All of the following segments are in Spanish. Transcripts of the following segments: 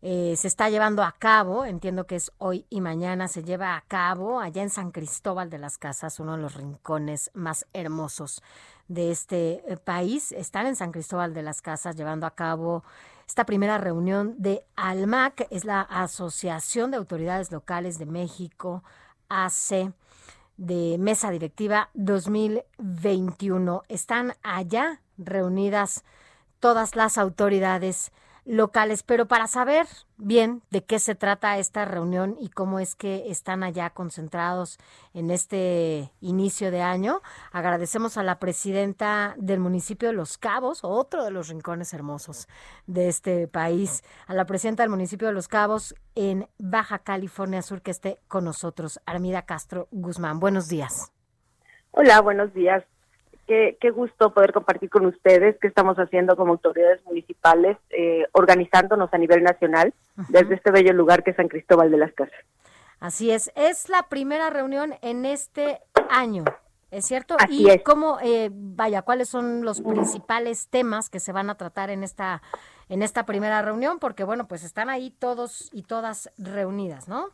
Eh, se está llevando a cabo, entiendo que es hoy y mañana, se lleva a cabo allá en San Cristóbal de las Casas, uno de los rincones más hermosos de este eh, país. Están en San Cristóbal de las Casas llevando a cabo esta primera reunión de ALMAC, es la Asociación de Autoridades Locales de México, AC, de Mesa Directiva 2021. Están allá reunidas todas las autoridades locales. Pero para saber bien de qué se trata esta reunión y cómo es que están allá concentrados en este inicio de año, agradecemos a la presidenta del municipio de Los Cabos, otro de los rincones hermosos de este país, a la presidenta del municipio de Los Cabos en Baja California Sur que esté con nosotros, Armida Castro Guzmán. Buenos días. Hola, buenos días. Qué, gusto poder compartir con ustedes qué estamos haciendo como autoridades municipales, eh, organizándonos a nivel nacional desde este bello lugar que es San Cristóbal de las Casas. Así es, es la primera reunión en este año, ¿es cierto? Así y es. cómo, eh, vaya, cuáles son los principales temas que se van a tratar en esta en esta primera reunión, porque bueno, pues están ahí todos y todas reunidas, ¿no?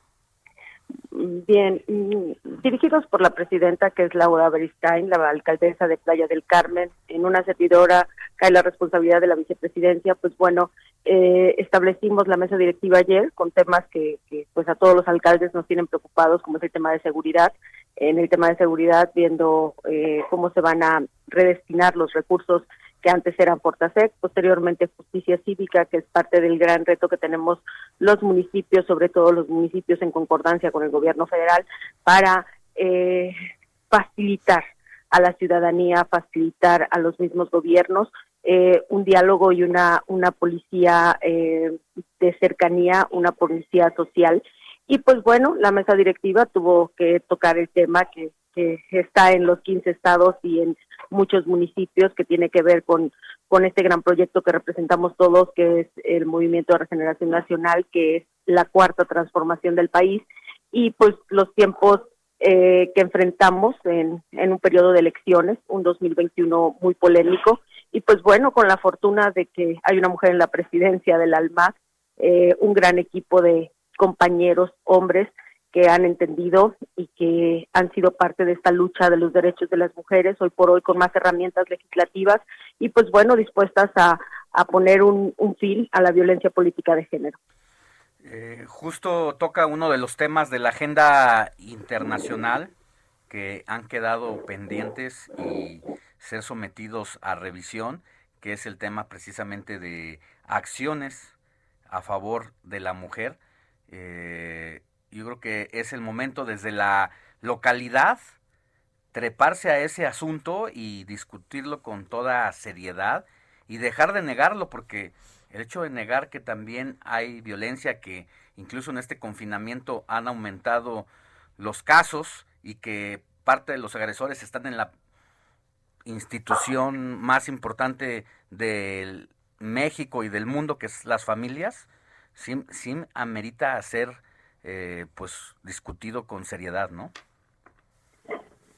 Bien, mm, dirigidos por la presidenta que es Laura Beristain, la alcaldesa de Playa del Carmen, en una servidora cae la responsabilidad de la vicepresidencia, pues bueno, eh, establecimos la mesa directiva ayer con temas que, que, pues a todos los alcaldes nos tienen preocupados, como es el tema de seguridad. En el tema de seguridad, viendo eh, cómo se van a redestinar los recursos que antes eran Portasec, posteriormente Justicia Cívica, que es parte del gran reto que tenemos los municipios, sobre todo los municipios en concordancia con el gobierno federal, para eh, facilitar a la ciudadanía, facilitar a los mismos gobiernos eh, un diálogo y una, una policía eh, de cercanía, una policía social. Y pues bueno, la mesa directiva tuvo que tocar el tema que, que está en los 15 estados y en muchos municipios que tiene que ver con, con este gran proyecto que representamos todos, que es el Movimiento de Regeneración Nacional, que es la cuarta transformación del país, y pues los tiempos eh, que enfrentamos en, en un periodo de elecciones, un 2021 muy polémico, y pues bueno, con la fortuna de que hay una mujer en la presidencia del ALMAC, eh, un gran equipo de compañeros, hombres, que han entendido y que han sido parte de esta lucha de los derechos de las mujeres, hoy por hoy con más herramientas legislativas y pues bueno, dispuestas a, a poner un, un, fin a la violencia política de género. Eh, justo toca uno de los temas de la agenda internacional que han quedado pendientes y ser sometidos a revisión, que es el tema precisamente de acciones a favor de la mujer. Eh, yo creo que es el momento desde la localidad treparse a ese asunto y discutirlo con toda seriedad y dejar de negarlo porque el hecho de negar que también hay violencia que incluso en este confinamiento han aumentado los casos y que parte de los agresores están en la institución más importante de México y del mundo que es las familias, sin, sin amerita hacer eh, pues discutido con seriedad, ¿no?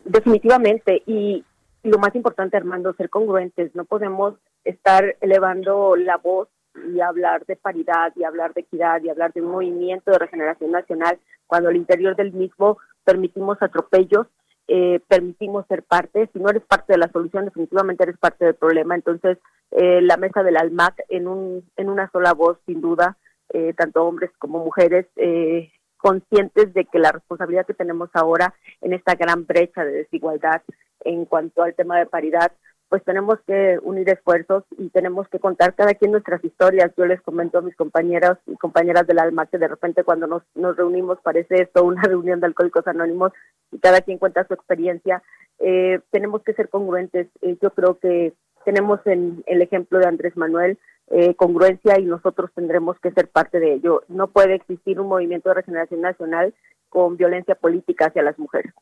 Definitivamente, y lo más importante, Armando, ser congruentes. No podemos estar elevando la voz y hablar de paridad y hablar de equidad y hablar de un movimiento de regeneración nacional cuando al interior del mismo permitimos atropellos, eh, permitimos ser parte. Si no eres parte de la solución, definitivamente eres parte del problema. Entonces, eh, la mesa del ALMAC en, un, en una sola voz, sin duda, eh, tanto hombres como mujeres, eh, conscientes de que la responsabilidad que tenemos ahora en esta gran brecha de desigualdad en cuanto al tema de paridad, pues tenemos que unir esfuerzos y tenemos que contar cada quien nuestras historias. Yo les comento a mis compañeras y compañeras del alma que de repente cuando nos, nos reunimos parece esto una reunión de alcohólicos anónimos y cada quien cuenta su experiencia. Eh, tenemos que ser congruentes. Eh, yo creo que tenemos en el ejemplo de Andrés Manuel eh, congruencia y nosotros tendremos que ser parte de ello. No puede existir un movimiento de regeneración nacional con violencia política hacia las mujeres.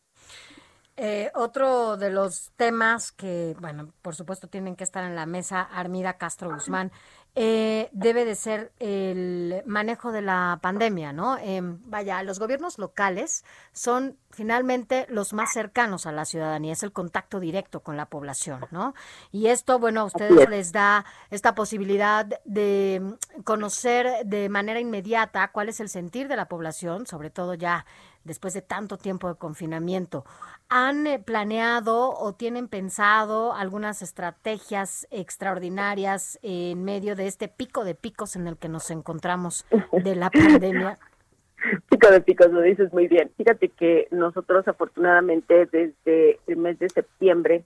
Eh, otro de los temas que, bueno, por supuesto tienen que estar en la mesa, Armida Castro Guzmán, eh, debe de ser el manejo de la pandemia, ¿no? Em, vaya, los gobiernos locales son finalmente los más cercanos a la ciudadanía, es el contacto directo con la población, ¿no? Y esto, bueno, a ustedes les da esta posibilidad de conocer de manera inmediata cuál es el sentir de la población, sobre todo ya después de tanto tiempo de confinamiento. ¿Han eh, planeado o tienen pensado algunas estrategias extraordinarias en medio de este pico de picos en el que nos encontramos de la pandemia? Pico de picos, lo dices muy bien. Fíjate que nosotros afortunadamente desde el mes de septiembre,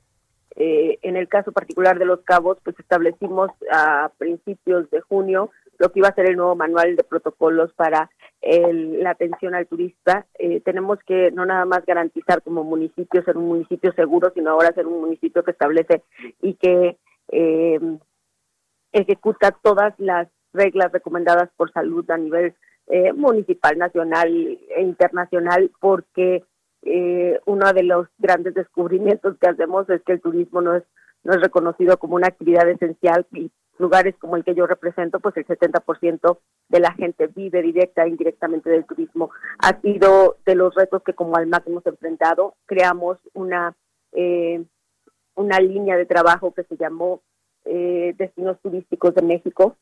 eh, en el caso particular de los cabos, pues establecimos a principios de junio lo que iba a ser el nuevo manual de protocolos para la atención al turista. Eh, tenemos que no nada más garantizar como municipio ser un municipio seguro, sino ahora ser un municipio que establece y que eh, ejecuta todas las reglas recomendadas por salud a nivel eh, municipal, nacional e internacional, porque uno de los grandes descubrimientos que hacemos es que el turismo no es no es reconocido como una actividad esencial y lugares como el que yo represento, pues el 70% de la gente vive directa e indirectamente del turismo. Ha sido de los retos que como Almac hemos enfrentado. Creamos una, eh, una línea de trabajo que se llamó eh, Destinos Turísticos de México.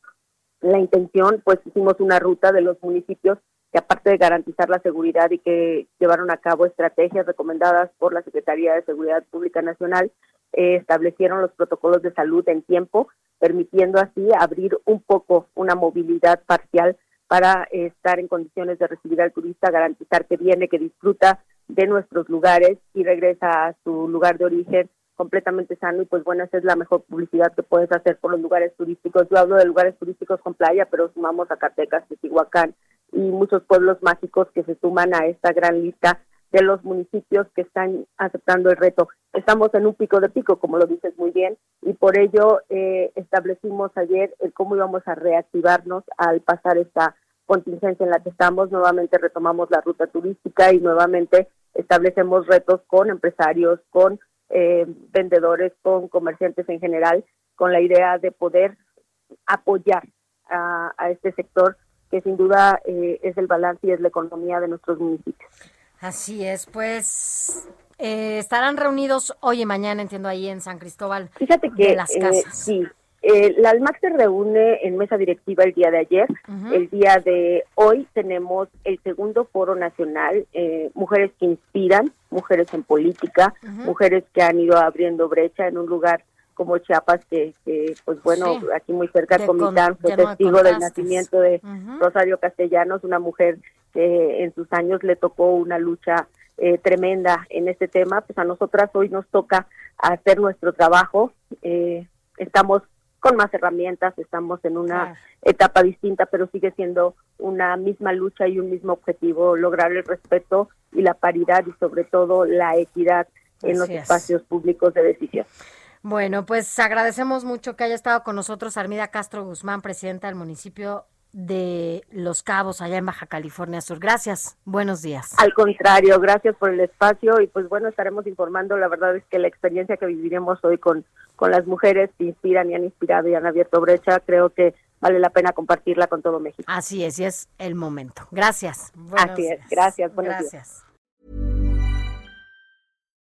La intención, pues hicimos una ruta de los municipios que aparte de garantizar la seguridad y que llevaron a cabo estrategias recomendadas por la Secretaría de Seguridad Pública Nacional, eh, establecieron los protocolos de salud en tiempo, permitiendo así abrir un poco una movilidad parcial para eh, estar en condiciones de recibir al turista, garantizar que viene, que disfruta de nuestros lugares y regresa a su lugar de origen completamente sano y pues bueno, esa es la mejor publicidad que puedes hacer por los lugares turísticos. Yo hablo de lugares turísticos con playa, pero sumamos a Catecas, Teotihuacán y muchos pueblos mágicos que se suman a esta gran lista de los municipios que están aceptando el reto. Estamos en un pico de pico, como lo dices muy bien, y por ello eh, establecimos ayer el cómo íbamos a reactivarnos al pasar esta contingencia en la que estamos. Nuevamente retomamos la ruta turística y nuevamente establecemos retos con empresarios, con eh, vendedores, con comerciantes en general, con la idea de poder apoyar a, este sector que sin duda eh, es el balance y es la economía de nuestros municipios. Así es, pues eh, estarán reunidos hoy y mañana, entiendo, ahí en San Cristóbal Fíjate que, de las eh, Casas. sí, eh, la ALMAC se reúne en mesa directiva el día de ayer. El día de hoy tenemos el segundo foro nacional, Mujeres que Inspiran, Mujeres en Política, Mujeres que han ido abriendo brecha en un lugar como Chiapas, que, pues bueno, aquí muy cerca de Comitán fue testigo del nacimiento de Rosario Castellanos, una mujer que en sus años le tocó una lucha eh, tremenda en este tema, pues a nosotras hoy nos toca hacer nuestro trabajo. Eh, estamos con más herramientas, estamos en una etapa distinta, pero sigue siendo una misma lucha y un mismo objetivo, lograr el respeto y la paridad y sobre todo la equidad en los espacios públicos de decisión. Bueno, pues agradecemos mucho que haya estado con nosotros Armida Castro Guzmán, presidenta del municipio de Los Cabos, allá en Baja California Sur. Gracias, buenos días. Al contrario, gracias por el espacio y pues bueno, estaremos informando. La verdad es que la experiencia que viviremos hoy con, con las mujeres que inspiran y han inspirado y han abierto brecha, creo que vale la pena compartirla con todo México. Así es, y es el momento. Gracias. Así es, gracias. Buenos gracias.